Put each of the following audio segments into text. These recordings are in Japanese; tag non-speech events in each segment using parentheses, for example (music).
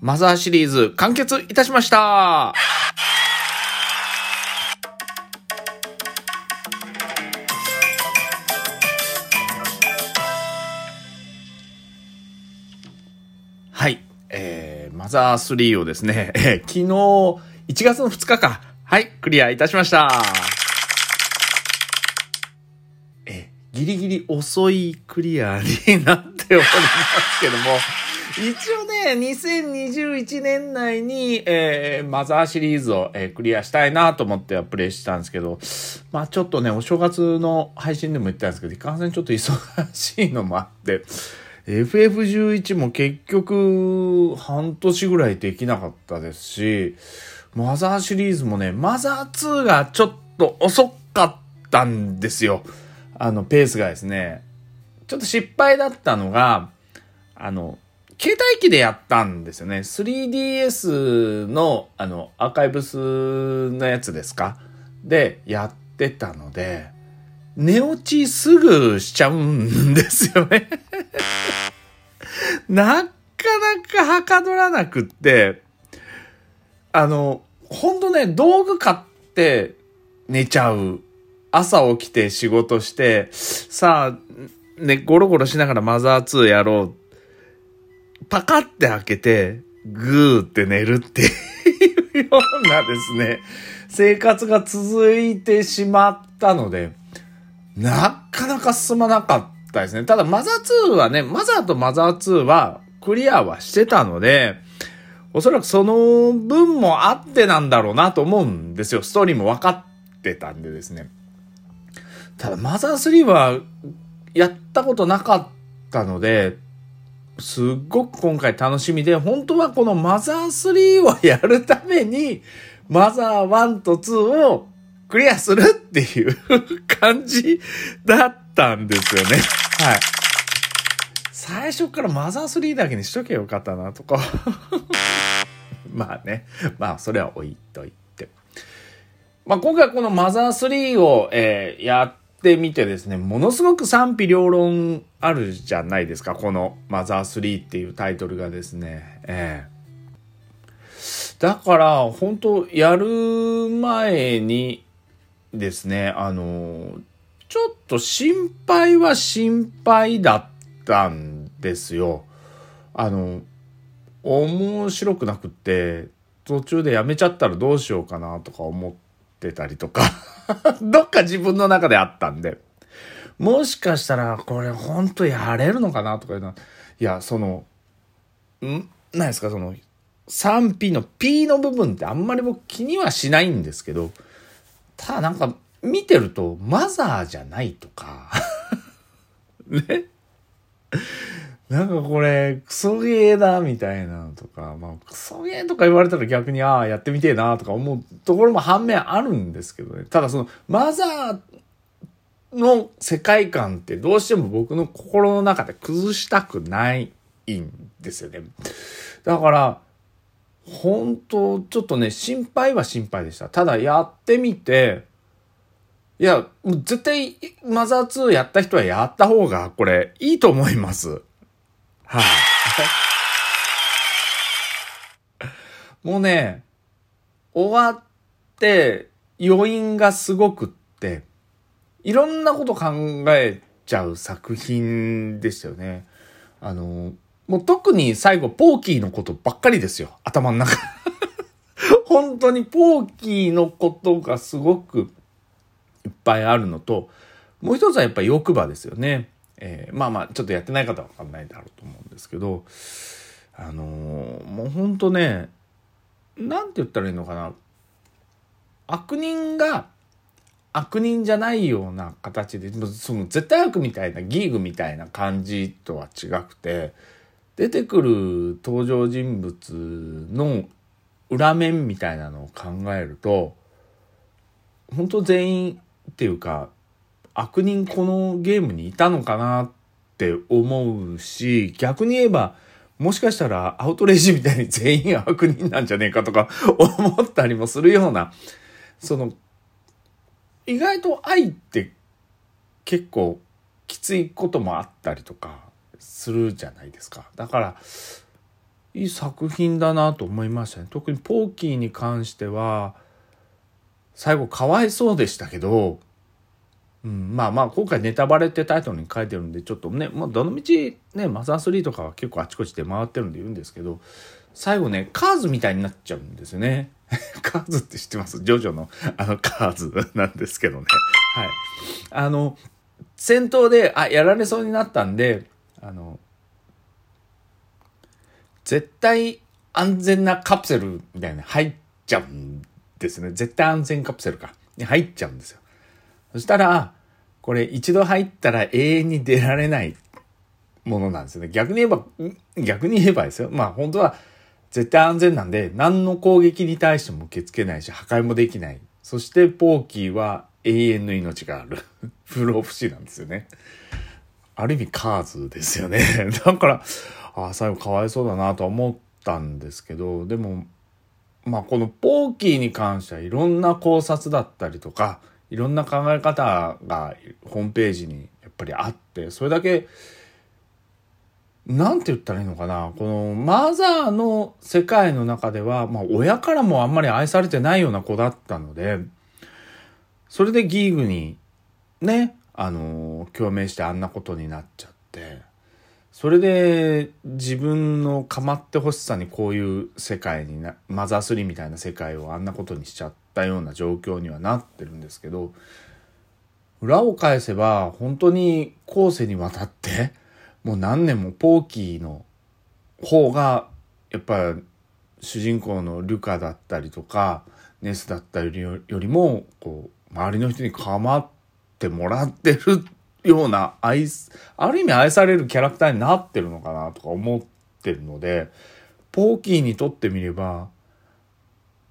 マザーシリーズ完結いたしましたはい。えー、マザー3をですね、えー、昨日、1月の2日か。はい、クリアいたしました。えー、ギリギリ遅いクリアになっておりますけども、一応ね、2021年内に、えー、マザーシリーズを、えー、クリアしたいなと思ってはプレイしたんですけど、まあちょっとね、お正月の配信でも言ったんですけど、いかんせんちょっと忙しいのもあって、FF11 も結局半年ぐらいできなかったですし、マザーシリーズもね、マザー2がちょっと遅かったんですよ。あの、ペースがですね。ちょっと失敗だったのが、あの、携帯機でやったんですよね。3DS の、あの、アーカイブスのやつですか？で、やってたので、寝落ちすぐしちゃうんですよね (laughs) なかなかはかどらなくって、あの、ほんとね、道具買って寝ちゃう。朝起きて仕事して、さあ、ね、ゴロゴロしながらマザー2やろう。パカって開けて、グーって寝るっていうようなですね、生活が続いてしまったので、なかなか進まなかったですね。ただ、マザー2はね、マザーとマザー2はクリアはしてたので、おそらくその分もあってなんだろうなと思うんですよ。ストーリーも分かってたんでですね。ただ、マザー3はやったことなかったので、すっごく今回楽しみで、本当はこのマザー3をやるために、マザー1と2をクリアするっていう感じだったんですよね。はい。最初からマザー3だけにしとけよかったなとか (laughs) まあね。まあ、それは置いといて。まあ、今回このマザー3を、えー、やってみてですね、ものすごく賛否両論あるじゃないですか。このマザー3っていうタイトルがですね。えー、だから、本当やる前にですね、あの、ちょっと心配は心配だったんですよ。あの、面白くなくって、途中でやめちゃったらどうしようかなとか思ってたりとか (laughs) どっか自分の中であったんで、もしかしたらこれほんとやれるのかなとかいうのは、いや、その、ん？何ですか、その、賛否の P の部分ってあんまり僕気にはしないんですけど、ただなんか見てるとマザーじゃないとか (laughs) ね？なんかこれ、クソゲーだ、みたいなとか、まあ、クソゲーとか言われたら逆に、ああ、やってみてえな、とか思うところも反面あるんですけどね。ただその、マザーっの世界観ってどうしても僕の心の中で崩したくないんですよね。だから、本当ちょっとね、心配は心配でした。ただやってみて、いや、もう絶対マザー2やった人はやった方がこれいいと思います。はい、あ、もうね、終わって余韻がすごくって、いろんなこと考えちゃう作品ですよね。あの、もう特に最後、ポーキーのことばっかりですよ。頭の中。(laughs) 本当にポーキーのことがすごくいっぱいあるのと、もう一つはやっぱり欲場ですよね。えー、まあまあ、ちょっとやってない方はわかんないだろうと思うんですけど、あのー、もう本当ね、なんて言ったらいいのかな。悪人が悪人じゃないような形で、その絶対悪みたいなギーグみたいな感じとは違くて、出てくる登場人物の裏面みたいなのを考えると本当全員っていうか悪人このゲームにいたのかなって思うし逆に言えばもしかしたらアウトレイジみたいに全員悪人なんじゃねえかとか思ったりもするようなその意外と愛って結構きついこともあったりとかするじゃないですか。だから、いい作品だなと思いましたね。特にポーキーに関しては、最後かわいそうでしたけど、うん、まあまあ今回ネタバレってタイトルに書いてるんでちょっとね、まあ、どのみちねマザー3とかは結構あちこちで回ってるんで言うんですけど最後ねカーズみたいになっちゃうんですよね (laughs) カーズって知ってます？ジョジョのあのカーズなんですけどねはいあの戦闘であやられそうになったんであの絶対安全なカプセルみたいな入っちゃうんですね。絶対安全カプセルか。に入っちゃうんですよ。そしたら、これ一度入ったら永遠に出られないものなんですよね。逆に言えば、逆に言えばですよ。まあ本当は絶対安全なんで、何の攻撃に対しても受け付けないし、破壊もできない。そしてポーキーは永遠の命がある。(laughs) 不老不死なんですよね。ある意味カーズですよね。(laughs) だから、ああ、最後かわいそうだなと思ったんですけど、でも、まあこのポーキーに関してはいろんな考察だったりとか、いろんな考え方がホームページにやっぱりあって、それだけ、なんて言ったらいいのかな。このマザーの世界の中では、まあ親からもあんまり愛されてないような子だったので、それでギーグにね、あの、共鳴してあんなことになっちゃって、それで自分の構ってほしさにこういう世界にな、マザー3みたいな世界をあんなことにしちゃったような状況にはなってるんですけど、裏を返せば本当に後世にわたってもう何年もポーキーの方がやっぱ主人公のルカだったりとかネスだったりよりもこう周りの人に構ってもらってるような愛、ある意味愛されるキャラクターになってるのかなとか思ってるので、ポーキーにとってみれば、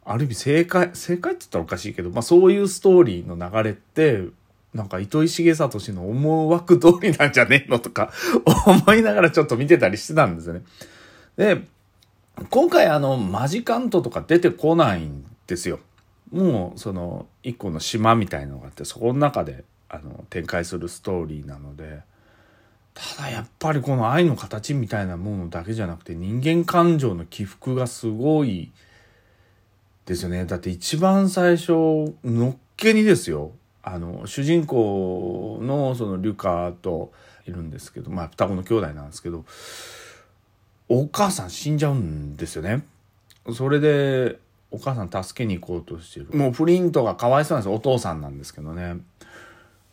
ある意味正解、正解って言ったらおかしいけど、まあそういうストーリーの流れって、なんか糸井重里の思惑通りなんじゃねえのとか (laughs) 思いながらちょっと見てたりしてたんですよね。で、今回あの、マジカントとか出てこないんですよ。もうその一個の島みたいのがあってそこの中であの展開するストーリーなのでただやっぱりこの愛の形みたいなものだけじゃなくて人間感情の起伏がすごいですよねだって一番最初のっけにですよあの主人公のそのリュカといるんですけどまあ双子の兄弟なんですけどお母さん死んじゃうんですよね。それでお母さん助けに行こうとしてる。もうフリントがかわいそうなんです。お父さんなんですけどね。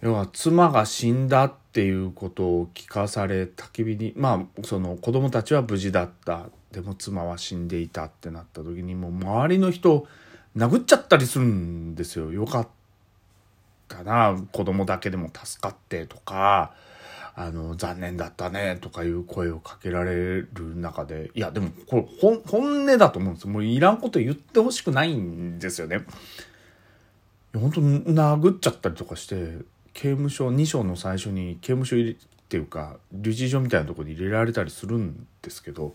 要は妻が死んだっていうことを聞かされ焚き火にまあその子供たちは無事だった。でも妻は死んでいたってなった時にもう周りの人殴っちゃったりするんですよ。よかったな。子供だけでも助かってとかあの残念だったねとかいう声をかけられる中で。いやでもこれ本音だと思うんですもういらんこと言ってほしくないんですよね。本当殴っちゃったりとかして刑務所2章の最初に刑務所入れっていうか留置所みたいなとこに入れられたりするんですけど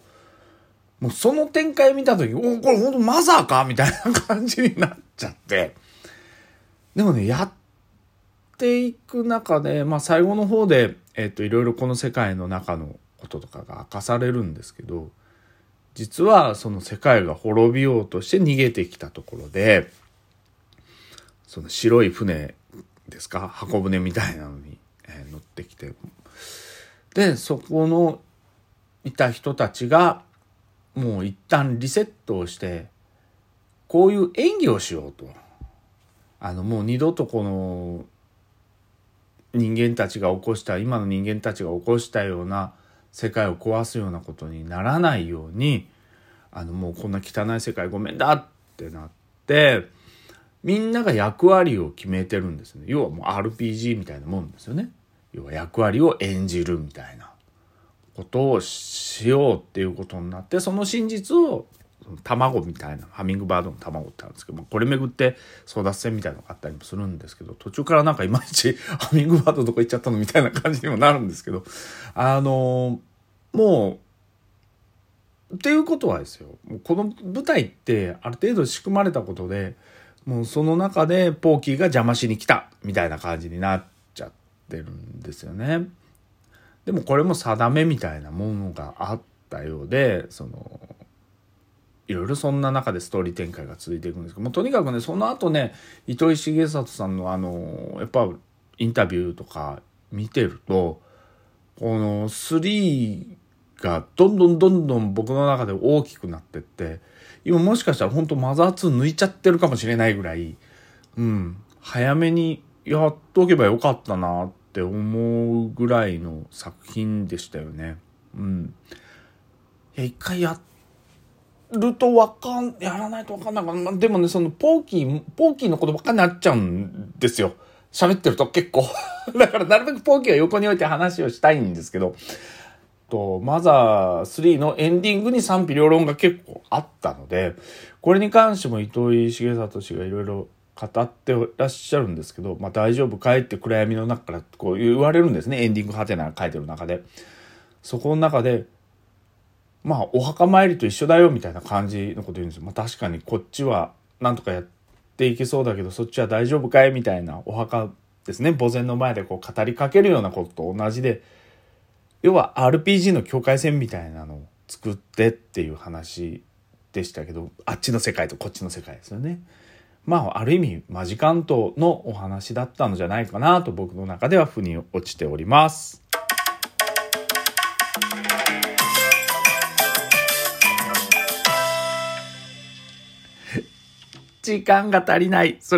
もうその展開見た時おこれ本当マザーか？みたいな感じになっちゃって。でもねやっていく中で、まあ、最後の方で、えっと、いろいろこの世界の中のこととかが明かされるんですけど実はその世界が滅びようとして逃げてきたところでその白い船ですか？箱舟みたいなのに、え、乗ってきてでそこのいた人たちがもう一旦リセットをしてこういう演技をしようと。あのもう二度とこの人間たちが起こした今の人間たちが起こしたような世界を壊すようなことにならないようにあのもうこんな汚い世界ごめんだってなってみんなが役割を決めてるんですね。要はもう RPG みたいなもんですよね。要は役割を演じるみたいなことをしようっていうことになって、その真実を卵みたいな、ハミングバードの卵ってあるんですけど、これめぐって争奪戦みたいなのがあったりもするんですけど、途中からなんかいまいち (laughs) ハミングバードどこ行っちゃったのみたいな感じにもなるんですけど、あのもう、っていうことはですよ、この舞台ってある程度仕組まれたことで、もうその中でポーキーが邪魔しに来たみたいな感じになっちゃってるんですよね。でもこれも定めみたいなものがあったようで、その、いろいろそんな中でストーリー展開が続いていくんですけどもとにかくねその後ね糸井重里さんのあのやっぱインタビューとか見てるとこの3がどんどんどんどん僕の中で大きくなってって今もしかしたら本当マザー2抜いちゃってるかもしれないぐらい、うん、早めにやっとけばよかったなって思うぐらいの作品でしたよね。うん。いや、一回やるとわかん、やらないとわかんないかな。でもね、そのポーキー、ポーキーのことばっかになっちゃうんですよ。(laughs) 喋ってると結構 (laughs) だからなるべくポーキーは横に置いて話をしたいんですけど、と、マザー3のエンディングに賛否両論が結構あったので、これに関しても糸井重里氏がいろいろ語ってらっしゃるんですけど、まあ大丈夫かいって暗闇の中からこう言われるんですね。エンディングハテナ書いてる中で。そこの中で、まあお墓参りと一緒だよみたいな感じのこと言うんですよ。まあ確かにこっちはなんとかやっていけそうだけど、そっちは大丈夫かいみたいなお墓ですね。墓前の前でこう語りかけるようなことと同じで、要は RPG の境界線みたいなのを作ってっていう話でしたけど、あっちの世界とこっちの世界ですよね。まあ、ある意味、マジカントのお話だったのじゃないかなと僕の中では腑に落ちております。時間が足りない。それ